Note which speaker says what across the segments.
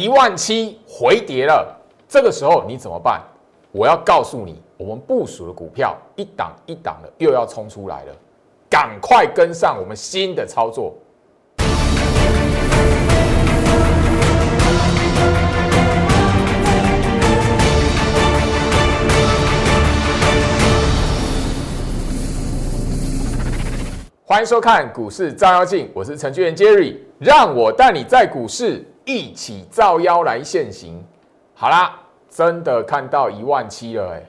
Speaker 1: 一万七回跌了，这个时候你怎么办？我要告诉你，我们部署的股票一档一档的又要冲出来了，赶快跟上我们新的操作。欢迎收看股市照妖镜，我是程序员 Jerry，让我带你在股市一起照妖来现形。好啦，真的看到一万七了哎，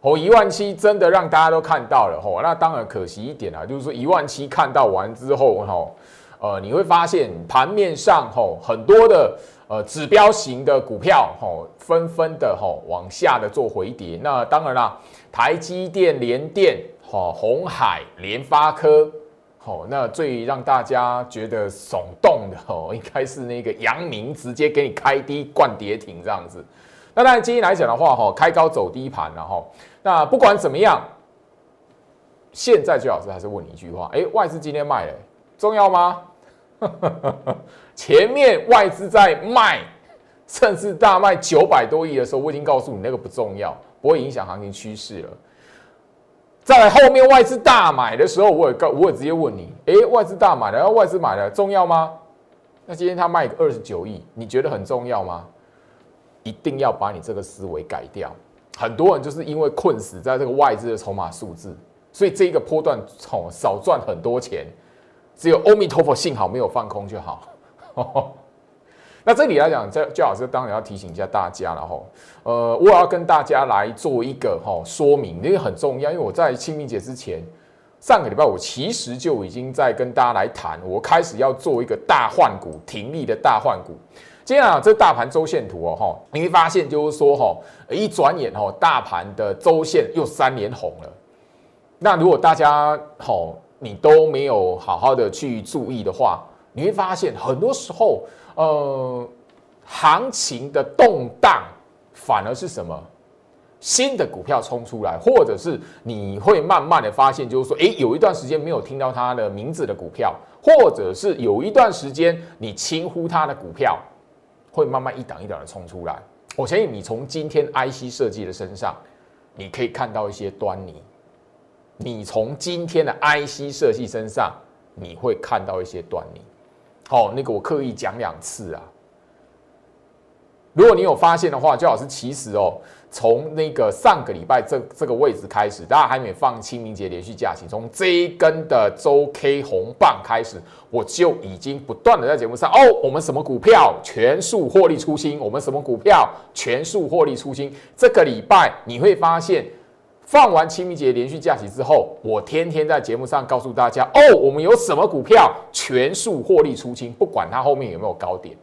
Speaker 1: 哦，一万七真的让大家都看到了吼，那当然可惜一点啊，就是说一万七看到完之后吼，呃，你会发现盘面上吼很多的呃指标型的股票吼纷纷的吼往下的做回跌，那当然啦，台积电、联电、吼红海、联发科。好，那最让大家觉得耸动的哦，应该是那个阳明直接给你开低灌跌停这样子。那当然今天来讲的话，哈，开高走低盘，然后那不管怎么样，现在最老师还是问你一句话：，哎，外资今天卖了，重要吗？前面外资在卖，甚至大卖九百多亿的时候，我已经告诉你那个不重要，不会影响行情趋势了。在后面外资大买的时候，我也告，我也直接问你，哎，外资大买了，外资买了重要吗？那今天他卖个二十九亿，你觉得很重要吗？一定要把你这个思维改掉。很多人就是因为困死在这个外资的筹码数字，所以这一个波段从少赚很多钱。只有阿弥陀佛，幸好没有放空就好。那这里来讲，这焦老师当然要提醒一下大家了哈。呃，我要跟大家来做一个哈说明，因为很重要。因为我在清明节之前，上个礼拜我其实就已经在跟大家来谈，我开始要做一个大换股停利的大换股。接下来这大盘周线图哦哈，你会发现就是说哈，一转眼哈，大盘的周线又三连红了。那如果大家好，你都没有好好的去注意的话，你会发现很多时候。呃，行情的动荡反而是什么？新的股票冲出来，或者是你会慢慢的发现，就是说，诶，有一段时间没有听到它的名字的股票，或者是有一段时间你轻忽它的股票，会慢慢一档一档的冲出来。我相信你从今天 IC 设计的身上，你可以看到一些端倪。你从今天的 IC 设计身上，你会看到一些端倪。好，那个我刻意讲两次啊。如果你有发现的话，最好是其实哦，从那个上个礼拜这这个位置开始，大家还没放清明节连续假期，从这一根的周 K 红棒开始，我就已经不断的在节目上哦，我们什么股票全数获利出清，我们什么股票全数获利出清。这个礼拜你会发现。放完清明节连续假期之后，我天天在节目上告诉大家：哦，我们有什么股票全数获利出清，不管它后面有没有高点。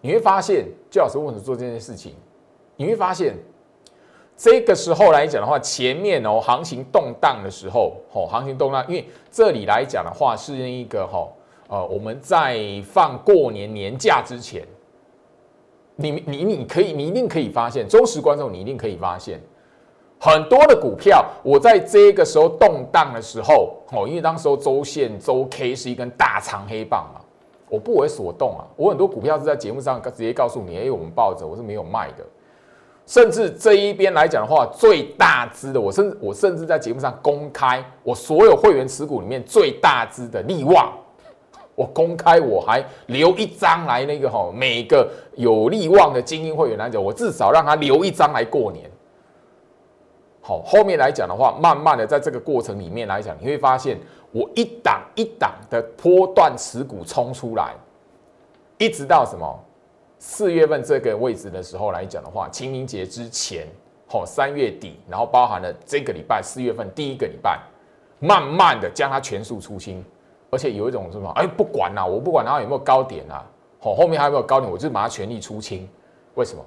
Speaker 1: 你会发现，就老师为什么做这件事情？你会发现，这个时候来讲的话，前面哦，行情动荡的时候，哦，行情动荡，因为这里来讲的话，是那一个哈，呃，我们在放过年年假之前。你你你可以，你一定可以发现，忠实观众你一定可以发现，很多的股票，我在这个时候动荡的时候，哦，因为当时候周线周 K 是一根大长黑棒嘛，我不为所动啊，我很多股票是在节目上直接告诉你，哎，我们抱着，我是没有卖的，甚至这一边来讲的话，最大支的，我甚至我甚至在节目上公开，我所有会员持股里面最大支的利旺。我公开，我还留一张来那个哈，每个有利旺的精英会员来讲，我至少让他留一张来过年。好，后面来讲的话，慢慢的在这个过程里面来讲，你会发现我一档一档的波段持股冲出来，一直到什么四月份这个位置的时候来讲的话，清明节之前，好三月底，然后包含了这个礼拜四月份第一个礼拜，慢慢的将它全数出清。而且有一种什么？哎，不管啦，我不管它有没有高点啊，好，后面还有没有高点，我就把它全力出清。为什么？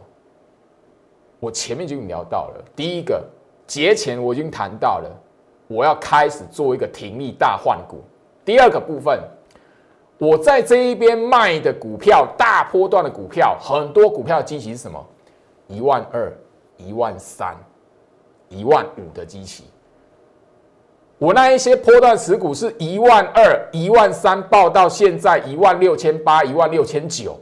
Speaker 1: 我前面就已经聊到了，第一个节前我已经谈到了，我要开始做一个停利大换股。第二个部分，我在这一边卖的股票，大波段的股票，很多股票的基期是什么？一万二、一万三、一万五的基期。我那一些波段持股是一万二、一万三报到现在一万六千八、一万六千九，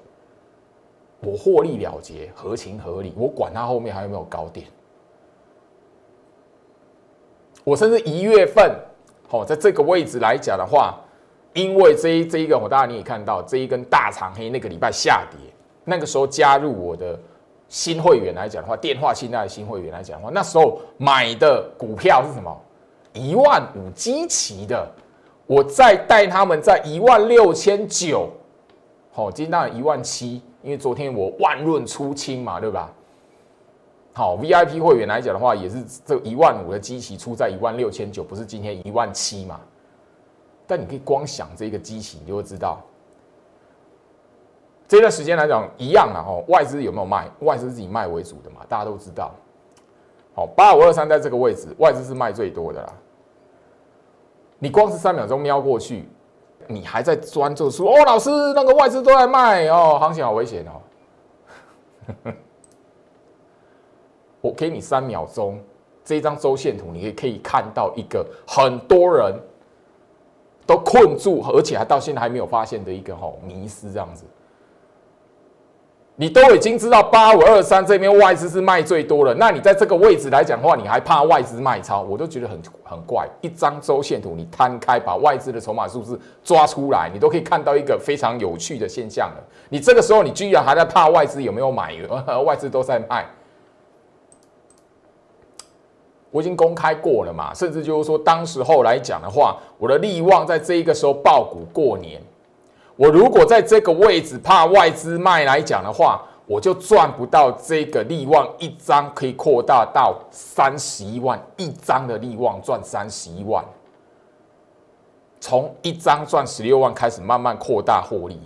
Speaker 1: 我获利了结，合情合理，我管它后面还有没有高点。我甚至一月份，好，在这个位置来讲的话，因为这一这一个，我大家你也看到这一根大长黑，那个礼拜下跌，那个时候加入我的新会员来讲的话，电话信贷的新会员来讲的话，那时候买的股票是什么？一万五基期的，我再带他们在一万六千九，好，今天当然一万七，因为昨天我万润出清嘛，对吧？好，VIP 会员来讲的话，也是这一万五的机器出在一万六千九，不是今天一万七嘛？但你可以光想这个机器，你就会知道，这段时间来讲一样了哦。外资有没有卖？外资是以卖为主的嘛，大家都知道。好，八五二三在这个位置，外资是卖最多的啦。你光是三秒钟瞄过去，你还在专注说哦，老师那个外资都在卖哦，行情好危险哦。我给你三秒钟，这张周线图，你可以可以看到一个很多人都困住，而且还到现在还没有发现的一个吼迷失这样子。你都已经知道八五二三这边外资是卖最多了，那你在这个位置来讲的话，你还怕外资卖超？我都觉得很很怪。一张周线图，你摊开把外资的筹码数字抓出来，你都可以看到一个非常有趣的现象了。你这个时候，你居然还在怕外资有没有买？外资都在卖。我已经公开过了嘛，甚至就是说，当时候来讲的话，我的利旺在这一个时候爆股过年，我如果在这个位置怕外资卖来讲的话，我就赚不到这个利旺一张可以扩大到三十一万一张的利旺赚三十一万，从一张赚十六万开始慢慢扩大获利，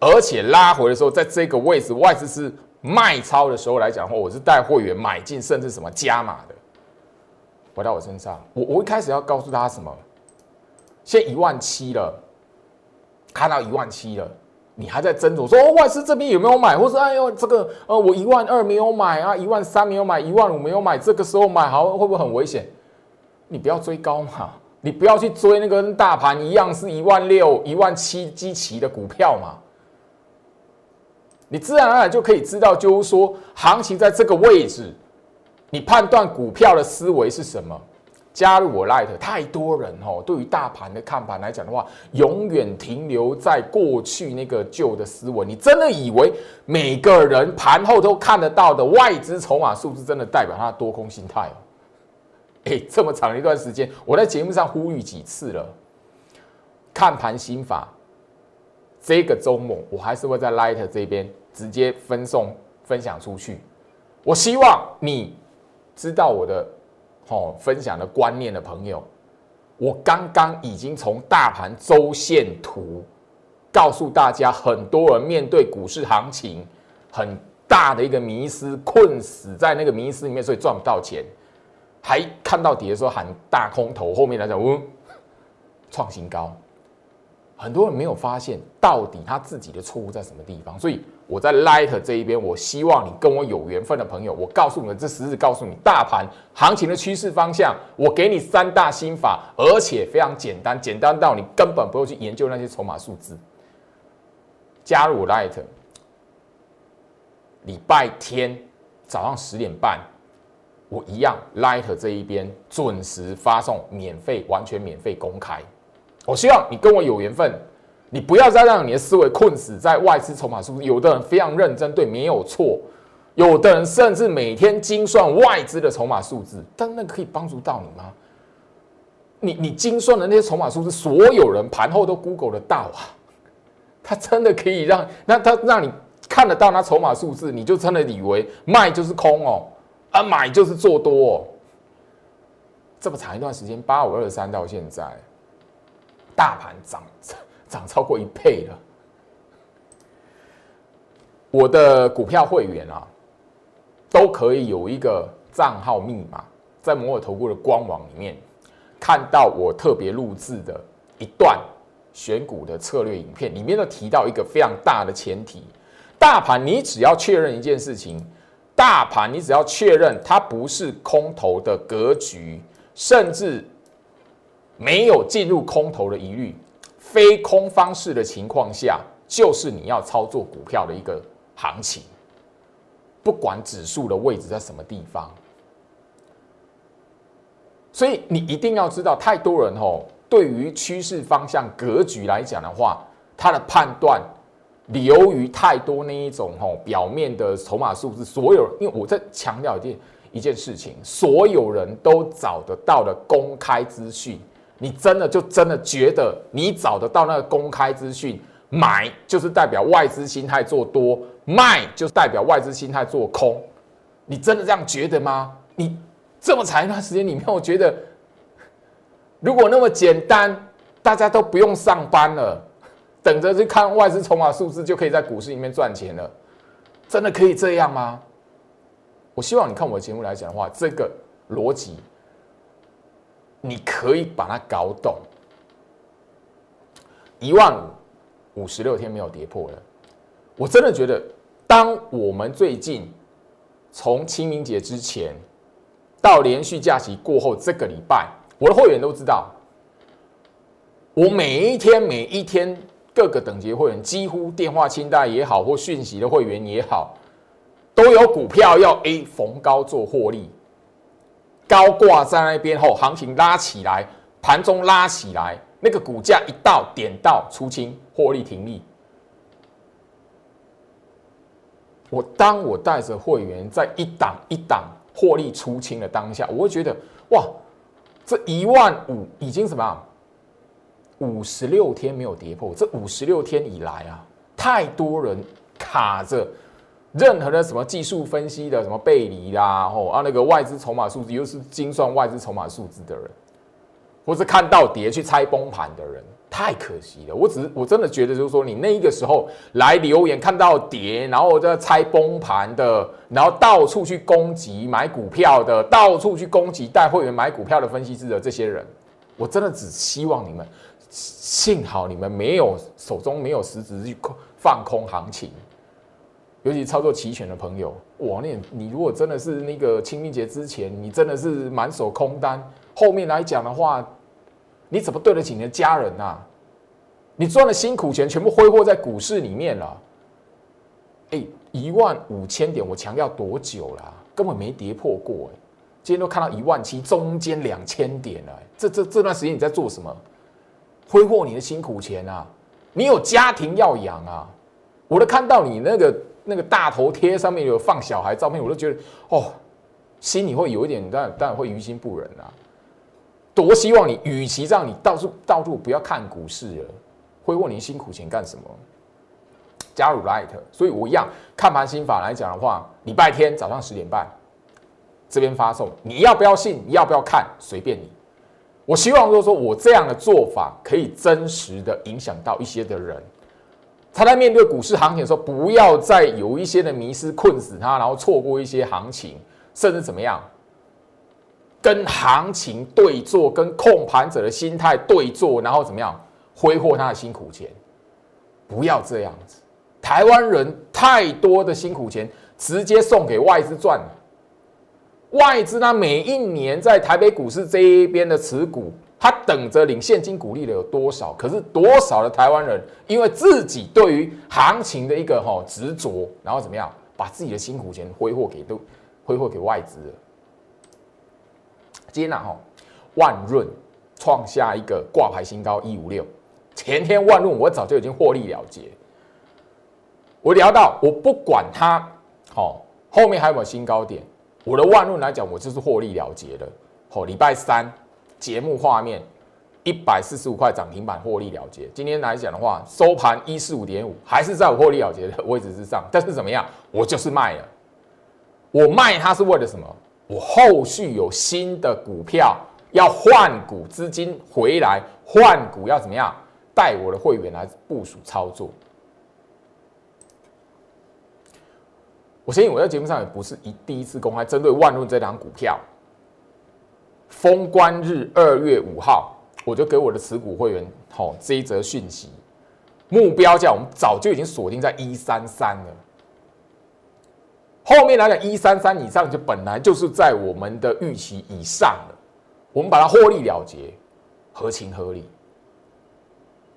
Speaker 1: 而且拉回的时候，在这个位置外资是卖超的时候来讲的话，我是带会员买进，甚至什么加码的。回到我身上，我我一开始要告诉他什么？现一万七了，看到一万七了，你还在斟酌说哦，外资这边有没有买，或是哎呦这个呃我一万二没有买啊，一万三没有买，一万五没有买，这个时候买好会不会很危险？你不要追高嘛，你不要去追那个跟大盘一样是一万六、一万七基期的股票嘛，你自然而然就可以知道，就是说行情在这个位置。你判断股票的思维是什么？加入我 Light，太多人哦，对于大盘的看盘来讲的话，永远停留在过去那个旧的思维。你真的以为每个人盘后都看得到的外资筹码数字，真的代表他的多空心态哦？哎，这么长一段时间，我在节目上呼吁几次了，看盘心法。这个周末，我还是会在 Light 这边直接分送分享出去。我希望你。知道我的哦分享的观念的朋友，我刚刚已经从大盘周线图告诉大家，很多人面对股市行情很大的一个迷失，困死在那个迷失里面，所以赚不到钱，还看到底的时候喊大空头，后面来讲，嗯，创新高。很多人没有发现到底他自己的错误在什么地方，所以我在 Light 这一边，我希望你跟我有缘分的朋友，我告诉你这十日告诉你大盘行情的趋势方向，我给你三大心法，而且非常简单，简单到你根本不用去研究那些筹码数字。加入 Light，礼拜天早上十点半，我一样 Light 这一边准时发送，免费，完全免费公开。我希望你跟我有缘分，你不要再让你的思维困死在外资筹码数字。有的人非常认真，对，没有错；有的人甚至每天精算外资的筹码数字，但那可以帮助到你吗？你你精算的那些筹码数字，所有人盘后都 Google 得到啊，他真的可以让那他让你看得到那筹码数字，你就真的以为卖就是空哦，啊买就是做多哦。这么长一段时间，八五二三到现在。大盘涨涨超过一倍了，我的股票会员啊，都可以有一个账号密码，在摩尔投顾的官网里面看到我特别录制的一段选股的策略影片，里面都提到一个非常大的前提：大盘你只要确认一件事情，大盘你只要确认它不是空头的格局，甚至。没有进入空头的疑虑，非空方式的情况下，就是你要操作股票的一个行情。不管指数的位置在什么地方，所以你一定要知道，太多人哦，对于趋势方向格局来讲的话，他的判断流于太多那一种哦表面的筹码数字。所有，因为我在强调一件一件事情，所有人都找得到的公开资讯。你真的就真的觉得你找得到那个公开资讯，买就是代表外资心态做多，卖就是代表外资心态做空，你真的这样觉得吗？你这么长一段时间里面，我觉得如果那么简单，大家都不用上班了，等着去看外资筹码数字就可以在股市里面赚钱了，真的可以这样吗？我希望你看我的节目来讲的话，这个逻辑。你可以把它搞懂，一万五五十六天没有跌破了。我真的觉得，当我们最近从清明节之前到连续假期过后这个礼拜，我的会员都知道，我每一天每一天各个等级会员几乎电话清单也好或讯息的会员也好，都有股票要 A 逢高做获利。高挂在那边后，行情拉起来，盘中拉起来，那个股价一到点到出清，获利停利。我当我带着会员在一档一档获利出清的当下，我会觉得哇，这一万五已经什么？五十六天没有跌破，这五十六天以来啊，太多人卡着。任何的什么技术分析的什么背离啦，吼啊那个外资筹码数字又是精算外资筹码数字的人，或是看到跌去猜崩盘的人，太可惜了。我只是我真的觉得就是说，你那一个时候来留言看到跌，然后在猜崩盘的，然后到处去攻击买股票的，到处去攻击带会员买股票的分析师的这些人，我真的只希望你们，幸好你们没有手中没有实质去放空行情。尤其操作齐全的朋友，哇！那你如果真的是那个清明节之前，你真的是满手空单，后面来讲的话，你怎么对得起你的家人呐？你赚的辛苦钱全部挥霍在股市里面了。哎，一万五千点，我强调多久了？根本没跌破过哎！今天都看到一万七，中间两千点了。这这这段时间你在做什么？挥霍你的辛苦钱啊！你有家庭要养啊！我都看到你那个。那个大头贴上面有放小孩照片，我都觉得哦，心里会有一点，但但会于心不忍啊。多希望你，与其让你到处到处不要看股市了，挥霍你辛苦钱干什么？加入 Light，所以我一样看盘心法来讲的话，礼拜天早上十点半这边发送，你要不要信？你要不要看？随便你。我希望就是说我这样的做法可以真实的影响到一些的人。他在面对股市行情的时候，不要再有一些的迷失困死他，然后错过一些行情，甚至怎么样，跟行情对坐，跟控盘者的心态对坐，然后怎么样挥霍他的辛苦钱，不要这样子。台湾人太多的辛苦钱直接送给外资赚了，外资呢每一年在台北股市这一边的持股。他等着领现金股利的有多少？可是多少的台湾人因为自己对于行情的一个哈执着，然后怎么样把自己的辛苦钱挥霍给都挥霍给外资了？今天呢哈万润创下一个挂牌新高一五六，前天万润我早就已经获利了结。我聊到我不管它好后面还有没有新高点，我的万润来讲我就是获利了结的。好礼拜三。节目画面一百四十五块涨停板获利了结。今天来讲的话，收盘一四五点五，还是在我获利了结的位置之上。但是怎么样？我就是卖了。我卖它是为了什么？我后续有新的股票要换股，资金回来换股要怎么样？带我的会员来部署操作。我相信我在节目上也不是一第一次公开针对万润这档股票。封关日二月五号，我就给我的持股会员好这一则讯息，目标价我们早就已经锁定在一三三了。后面来讲一三三以上，就本来就是在我们的预期以上了。我们把它获利了结，合情合理。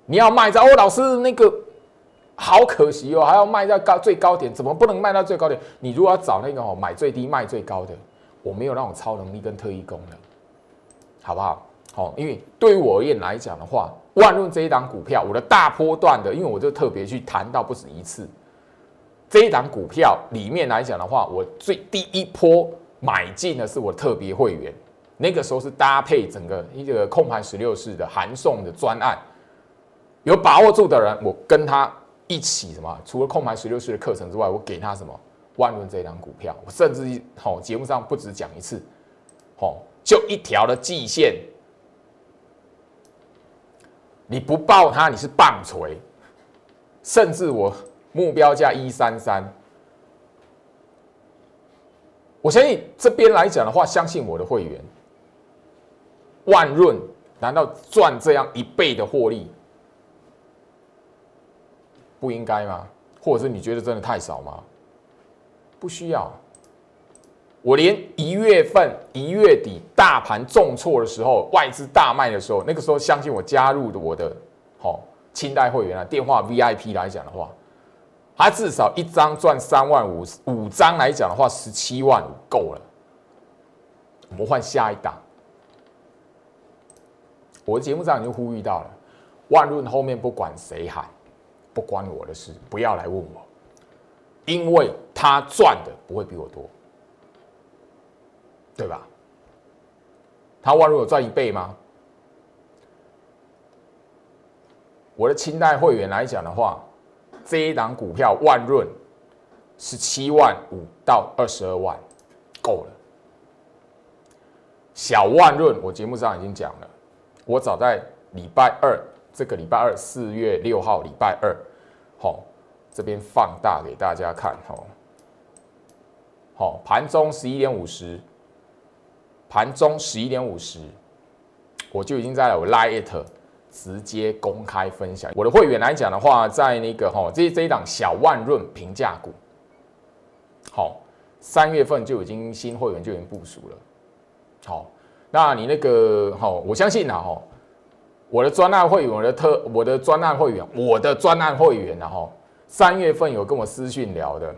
Speaker 1: 你要卖在哦，老师那个好可惜哦，还要卖在高最高点，怎么不能卖到最高点？你如果要找那个哦，买最低卖最高的，我没有那种超能力跟特异功能，好不好？好，因为对于我而言来讲的话，万润这一档股票，我的大波段的，因为我就特别去谈到不止一次。这一档股票里面来讲的话，我最第一波买进的是我特别会员，那个时候是搭配整个一个控盘十六式的函送的专案，有把握住的人，我跟他一起什么？除了控盘十六式的课程之外，我给他什么？万润这一档股票，我甚至吼节目上不止讲一次，吼就一条的季线，你不报它你是棒槌，甚至我。目标价一三三，我相信这边来讲的话，相信我的会员，万润难道赚这样一倍的获利不应该吗？或者是你觉得真的太少吗？不需要，我连一月份一月底大盘重挫的时候，外资大卖的时候，那个时候相信我加入的我的好清代会员啊，电话 VIP 来讲的话。他至少一张赚三万五，五张来讲的话，十七万五够了。我们换下一档。我的节目上已经呼吁到了，万润后面不管谁喊，不关我的事，不要来问我，因为他赚的不会比我多，对吧？他万润有赚一倍吗？我的清代会员来讲的话。这一档股票万润十七万五到二十二万，够了。小万润，我节目上已经讲了，我早在礼拜二，这个礼拜二四月六号礼拜二，好，这边放大给大家看，好，好，盘中十一点五十，盘中十一点五十，我就已经在我 Lite。直接公开分享。我的会员来讲的话，在那个哈，这这一档小万润平价股，好，三月份就已经新会员就已经部署了。好，那你那个好，我相信啊哈，我的专案会员，我的特，我的专案会员，我的专案会员然后三月份有跟我私讯聊的，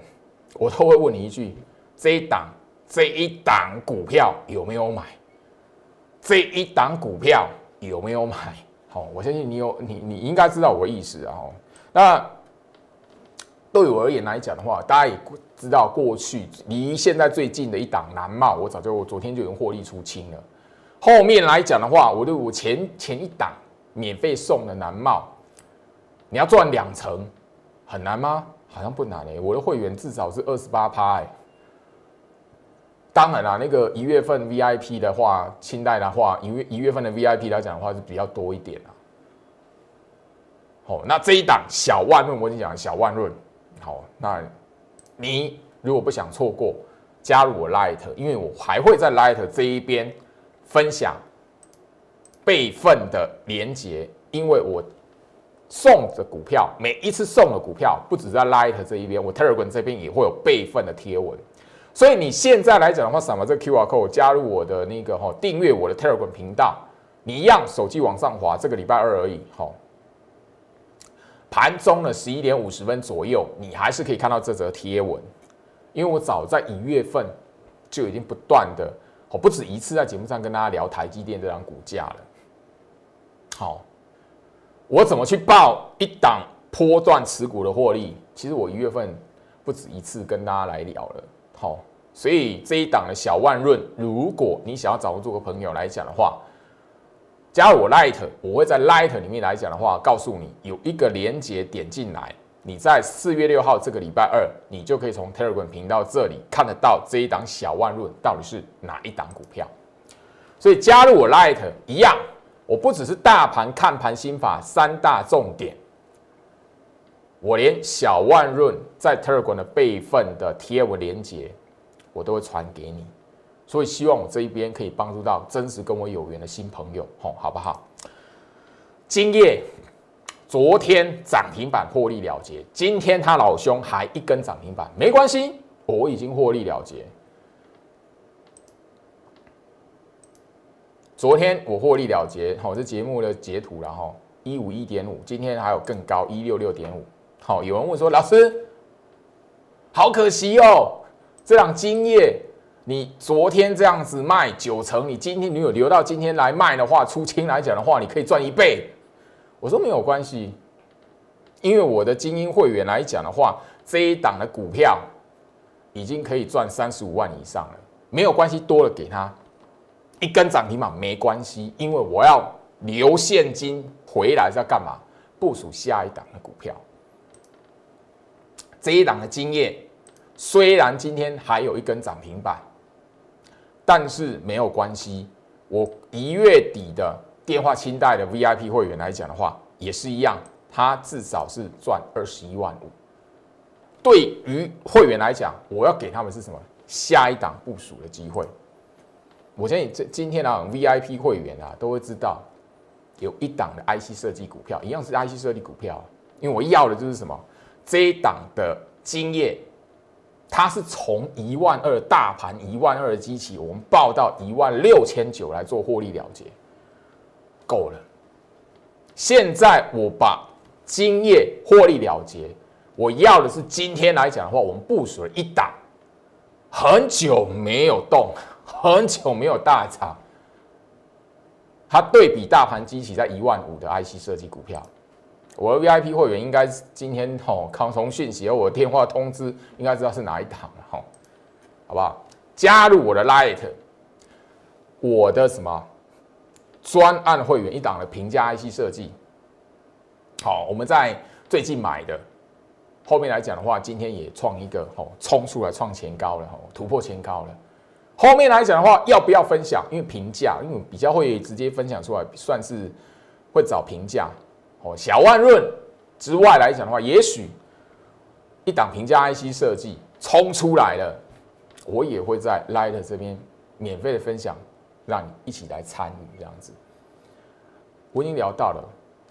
Speaker 1: 我都会问你一句：这一档这一档股票有没有买？这一档股票有没有买？好，我相信你有你，你应该知道我的意思啊。那对我而言来讲的话，大家也知道，过去离现在最近的一档南茂，我早就我昨天就已经获利出清了。后面来讲的话，我对我前前一档免费送的南茂，你要赚两成，很难吗？好像不难诶。我的会员至少是二十八趴哎。当然啦，那个一月份 VIP 的话，清代的话，一月一月份的 VIP 来讲的话是比较多一点啊。好，那这一档小万润，我已经讲小万润。好，那你如果不想错过，加入我 Light，因为我还会在 Light 这一边分享备份的连接，因为我送的股票，每一次送的股票，不止在 Light 这一边，我 Telegram 这边也会有备份的贴文。所以你现在来讲的话，扫描这 Q R code 加入我的那个哈，订阅我的 Telegram 频道，你一样手机往上滑，这个礼拜二而已哈。盘中的十一点五十分左右，你还是可以看到这则贴文，因为我早在一月份就已经不断的，我不止一次在节目上跟大家聊台积电这张股价了。好，我怎么去报一档波段持股的获利？其实我一月份不止一次跟大家来聊了。好，所以这一档的小万润，如果你想要找我做个朋友来讲的话，加入我 Light，我会在 Light 里面来讲的话，告诉你有一个连接点进来，你在四月六号这个礼拜二，你就可以从 Telegram 频道这里看得到这一档小万润到底是哪一档股票。所以加入我 Light 一样，我不只是大盘看盘心法三大重点。我连小万润在 Telegram 的备份的贴文连接，我都会传给你，所以希望我这一边可以帮助到真实跟我有缘的新朋友，吼，好不好？今夜昨天涨停板获利了结，今天他老兄还一根涨停板，没关系，我已经获利了结。昨天我获利了结，好，这节目的截图了哈，一五一点五，今天还有更高一六六点五。好，有人问说，老师，好可惜哦，这档金业，你昨天这样子卖九成，你今天你有留到今天来卖的话，出清来讲的话，你可以赚一倍。我说没有关系，因为我的精英会员来讲的话，这一档的股票已经可以赚三十五万以上了，没有关系，多了给他一根涨停板没关系，因为我要留现金回来是要干嘛？部署下一档的股票。这一档的经验虽然今天还有一根涨停板，但是没有关系，我一月底的。电话清贷的 VIP 会员来讲的话，也是一样，他至少是赚二十一万五。对于会员来讲，我要给他们是什么？下一档部署的机会。我相信这今天啊，VIP 会员啊都会知道，有一档的 IC 设计股票，一样是 IC 设计股票，因为我要的就是什么？这一档的经验，它是从一万二大盘一万二的机器，我们报到一万六千九来做获利了结。够了，现在我把今夜获利了结，我要的是今天来讲的话，我们部署了一档，很久没有动，很久没有大涨，它对比大盘机器在一万五的 IC 设计股票，我的 VIP 会员应该今天吼康从讯息和我的电话通知，应该知道是哪一档了吼，好不好？加入我的 Light，我的什么？专案会员一档的平价 IC 设计，好，我们在最近买的，后面来讲的话，今天也创一个哦，冲出来创前高了哦，突破前高了。后面来讲的话，要不要分享？因为平价，因为比较会直接分享出来，算是会找平价小万润之外来讲的话，也许一档平价 IC 设计冲出来了，我也会在 Light 这边免费的分享。让你一起来参与这样子，我已经聊到了，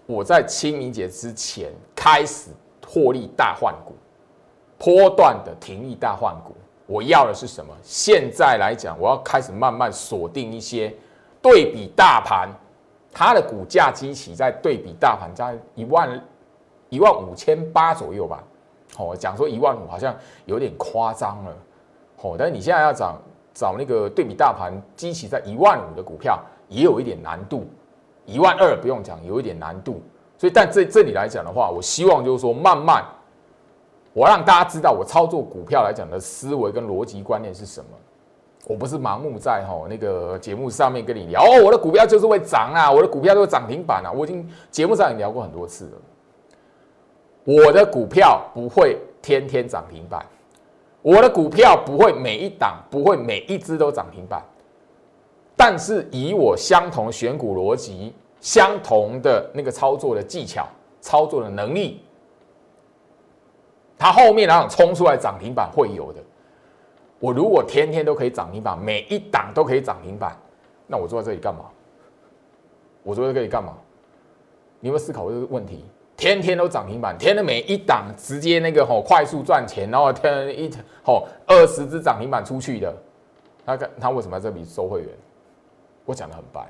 Speaker 1: 我在清明节之前开始获利大换股，波段的停利大换股，我要的是什么？现在来讲，我要开始慢慢锁定一些对比大盘，它的股价基期在对比大盘在一万一万五千八左右吧。哦，讲说一万五好像有点夸张了，哦，但是你现在要找。找那个对比大盘基期在一万五的股票也有一点难度，一万二不用讲，有一点难度。所以，但这这里来讲的话，我希望就是说，慢慢我让大家知道我操作股票来讲的思维跟逻辑观念是什么。我不是盲目在吼那个节目上面跟你聊哦，我的股票就是会涨啊，我的股票都是涨停板啊。我已经节目上也聊过很多次了，我的股票不会天天涨停板。我的股票不会每一档不会每一只都涨停板，但是以我相同选股逻辑、相同的那个操作的技巧、操作的能力，它后面那种冲出来涨停板会有的。我如果天天都可以涨停板，每一档都可以涨停板，那我坐在这里干嘛？我坐在这里干嘛？你有没有思考这个问题？天天都涨停板，天天每一档直接那个吼快速赚钱，然后天一吼二十只涨停板出去的，他他为什么在这里收会员？我讲的很白，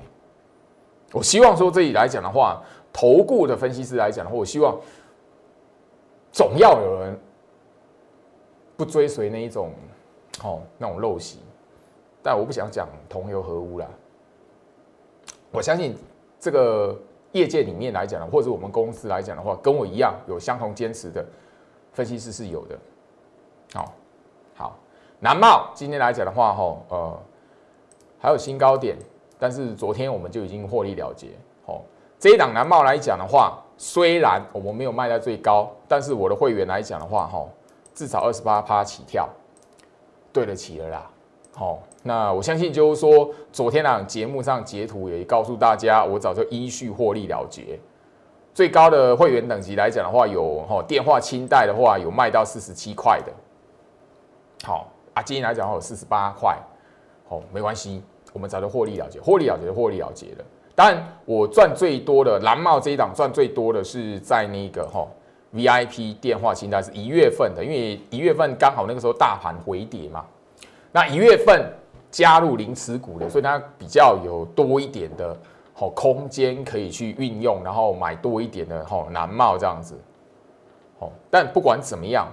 Speaker 1: 我希望说这里来讲的话，投顾的分析师来讲的话，我希望总要有人不追随那一种哦那种陋习，但我不想讲同流合污啦，我相信这个。业界里面来讲，或者我们公司来讲的话，跟我一样有相同坚持的分析师是有的。好，好，南茂今天来讲的话，哈，呃，还有新高点，但是昨天我们就已经获利了结。哦，这一档南茂来讲的话，虽然我们没有卖在最高，但是我的会员来讲的话，哈，至少二十八趴起跳，对得起了啦。好。那我相信就是说，昨天那节目上截图也告诉大家，我早就依序获利了结。最高的会员等级来讲的话，有哈电话清贷的话有卖到四十七块的。好啊，今天来讲有四十八块。好，没关系，我们早就获利了结，获利了结获利了结了。当然，我赚最多的蓝帽这一档赚最多的是在那个哈 VIP 电话清单是一月份的，因为一月份刚好那个时候大盘回跌嘛。那一月份。加入零持股的，所以它比较有多一点的好空间可以去运用，然后买多一点的好南茂这样子。好，但不管怎么样，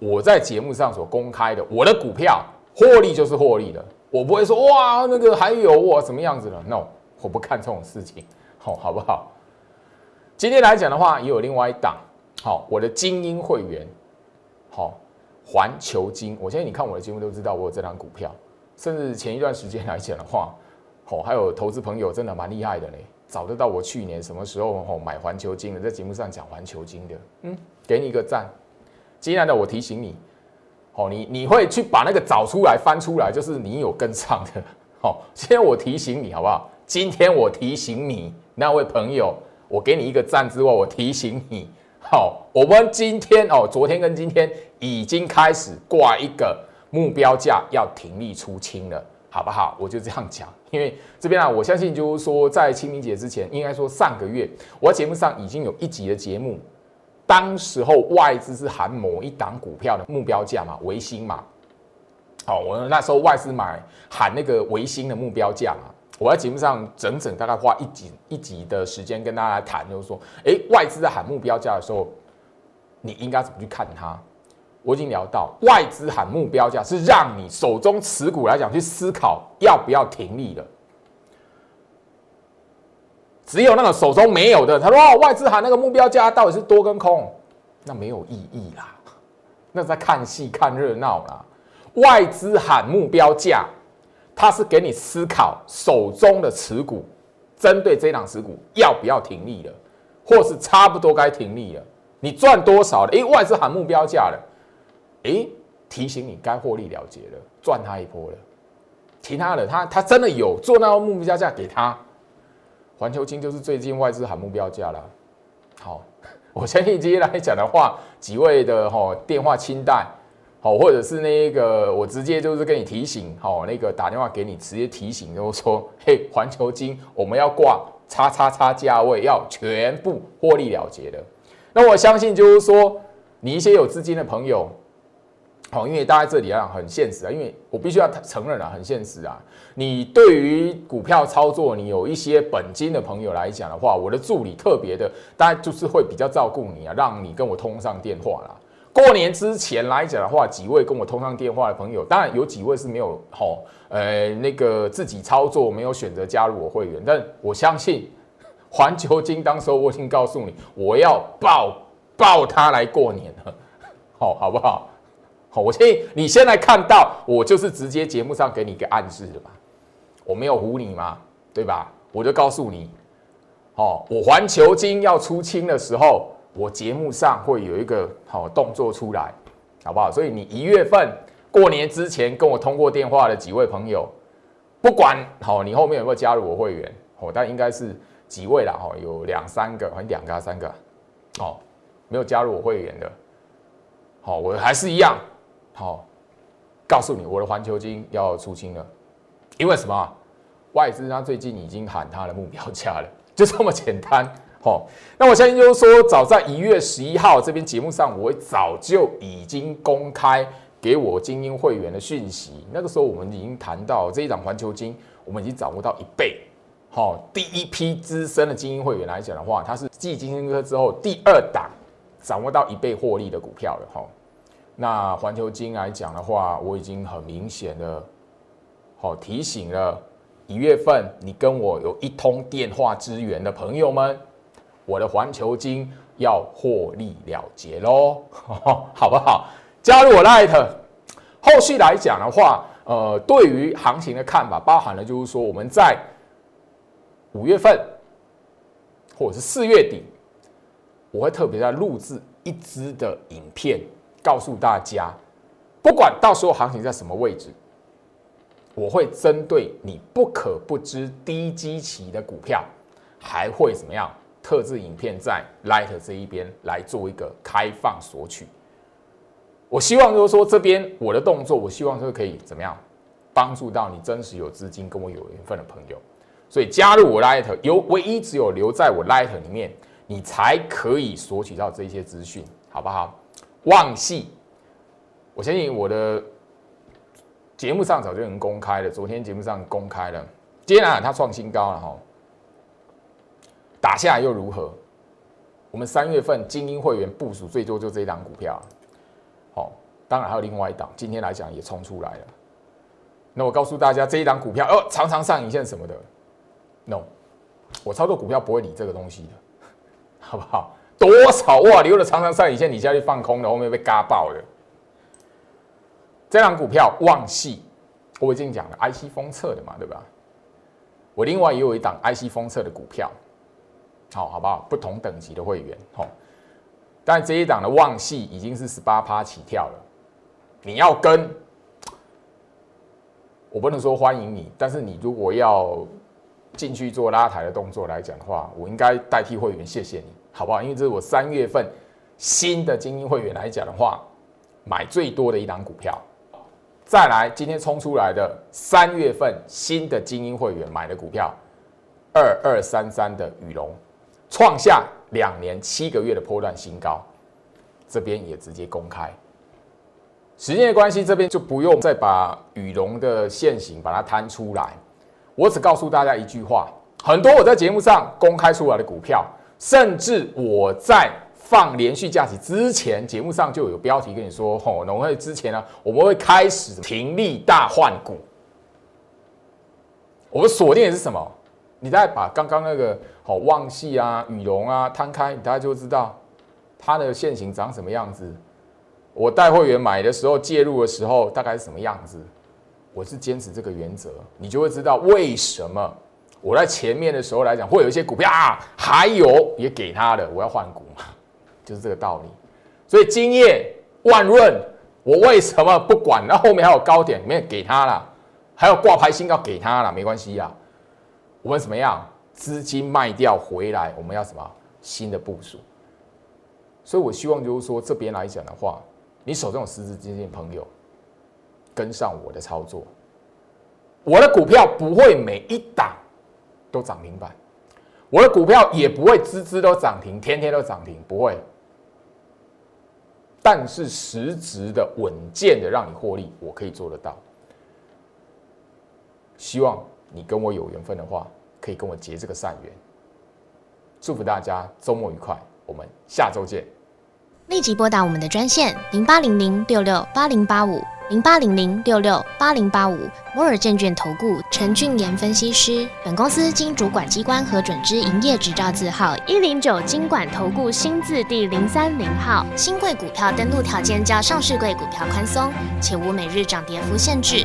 Speaker 1: 我在节目上所公开的我的股票获利就是获利的，我不会说哇那个还有我怎么样子的，no，我不看这种事情，好好不好？今天来讲的话，也有另外一档，好，我的精英会员，好。环球金，我相信你看我的节目都知道我有这张股票，甚至前一段时间来讲的话，哦，还有投资朋友真的蛮厉害的嘞，找得到我去年什么时候哦买环球金的，在节目上讲环球金的，嗯，给你一个赞。今天的我提醒你，哦，你你会去把那个找出来翻出来，就是你有跟上的，好，今天我提醒你好不好？今天我提醒你那位朋友，我给你一个赞之外，我提醒你。好，我们今天哦，昨天跟今天已经开始挂一个目标价，要停利出清了，好不好？我就这样讲，因为这边啊，我相信就是说，在清明节之前，应该说上个月，我节目上已经有一集的节目，当时候外资是含某一档股票的目标价嘛，维新嘛，好，我那时候外资买喊那个维新的目标价嘛。我在节目上整整大概花一集一集的时间跟大家来谈，就是说，哎，外资在喊目标价的时候，你应该怎么去看它？我已经聊到，外资喊目标价是让你手中持股来讲去思考要不要停利的。只有那个手中没有的，他说哦，外资喊那个目标价到底是多跟空，那没有意义啦，那在看戏看热闹啦。外资喊目标价。他是给你思考手中的持股，针对这档持股要不要停利了，或是差不多该停利了，你赚多少了？诶，外资喊目标价了，诶，提醒你该获利了结了，赚他一波了。其他的，他他真的有做那个目标价给他，环球金就是最近外资喊目标价了。好，我相信今天来讲的话，几位的哈电话清单。好，或者是那一个，我直接就是跟你提醒，好，那个打电话给你，直接提醒，就说，嘿，环球金我们要挂叉叉叉价位，要全部获利了结的。那我相信就是说，你一些有资金的朋友，好，因为大家这里啊很现实啊，因为我必须要承认啊，很现实啊。你对于股票操作，你有一些本金的朋友来讲的话，我的助理特别的，大家就是会比较照顾你啊，让你跟我通上电话啦。过年之前来讲的话，几位跟我通上电话的朋友，当然有几位是没有吼，呃，那个自己操作没有选择加入我会员，但我相信环球金当时候我已经告诉你，我要抱抱他来过年了，好好不好？好，我相信你现在看到我就是直接节目上给你一个暗示的嘛，我没有唬你嘛，对吧？我就告诉你，哦，我环球金要出清的时候。我节目上会有一个好动作出来，好不好？所以你一月份过年之前跟我通过电话的几位朋友，不管好你后面有没有加入我会员，哦，但应该是几位啦哈，有两三个，还两个三个，哦，没有加入我会员的，好，我还是一样，好，告诉你我的环球金要出清了，因为什么？外资它最近已经喊它的目标价了，就这么简单。好，那我相信就是说，早在一月十一号这边节目上，我早就已经公开给我精英会员的讯息。那个时候我们已经谈到这一档环球金，我们已经掌握到一倍。好，第一批资深的精英会员来讲的话，它是继金星科之后第二档掌握到一倍获利的股票了。哈，那环球金来讲的话，我已经很明显的，好提醒了一月份你跟我有一通电话支援的朋友们。我的环球金要获利了结喽，好不好？加入我 Light，后续来讲的话，呃，对于行情的看法，包含了就是说，我们在五月份或者是四月底，我会特别在录制一支的影片，告诉大家，不管到时候行情在什么位置，我会针对你不可不知低基期的股票，还会怎么样？特制影片在 Light 这一边来做一个开放索取，我希望就是说这边我的动作，我希望就是可以怎么样帮助到你真实有资金跟我有缘分的朋友，所以加入我 Light 有唯一只有留在我 Light 里面，你才可以索取到这些资讯，好不好？旺系，我相信我的节目上早就已经公开了，昨天节目上公开了，今天啊它创新高了哈，打下来又如何？我们三月份精英会员部署最多就这一档股票，好，当然还有另外一档，今天来讲也冲出来了。那我告诉大家，这一档股票哦，常常上影线什么的，no，我操作股票不会理这个东西的，好不好？多少哇，留了常常上影线，你下去放空的，后面被嘎爆的。这档股票旺系，我已经讲了，IC 封测的嘛，对吧？我另外也有一档 IC 封测的股票。好，好不好？不同等级的会员，好，但这一档的旺系已经是十八趴起跳了。你要跟，我不能说欢迎你，但是你如果要进去做拉抬的动作来讲的话，我应该代替会员谢谢你，好不好？因为这是我三月份新的精英会员来讲的话，买最多的一档股票。再来，今天冲出来的三月份新的精英会员买的股票，二二三三的羽龙。创下两年七个月的波段新高，这边也直接公开。时间的关系，这边就不用再把羽绒的现形把它摊出来。我只告诉大家一句话：很多我在节目上公开出来的股票，甚至我在放连续假期之前，节目上就有标题跟你说：吼，农会之前呢，我们会开始停利大换股。我们锁定的是什么？你再把刚刚那个好旺系啊、羽绒啊摊开，大家就知道它的线型长什么样子。我带会员买的时候介入的时候大概是什么样子？我是坚持这个原则，你就会知道为什么我在前面的时候来讲会有一些股票啊，还有也给他的，我要换股嘛，就是这个道理。所以今夜、万润，我为什么不管？那后面还有高点，没有给他了，还有挂牌新高给他了，没关系呀。我们怎么样？资金卖掉回来，我们要什么新的部署？所以我希望就是说，这边来讲的话，你手中有实质资金的朋友，跟上我的操作。我的股票不会每一档都涨停板，我的股票也不会支支都涨停，天天都涨停，不会。但是实质的稳健的让你获利，我可以做得到。希望。你跟我有缘分的话，可以跟我结这个善缘。祝福大家周末愉快，我们下周见。
Speaker 2: 立即拨打我们的专线零八零零六六八零八五零八零零六六八零八五摩尔证券投顾陈俊言分析师。本公司经主管机关核准之营业执照字号一零九金管投顾新字第零三零号。新贵股票登录条件较上市贵股票宽松，且无每日涨跌幅限制。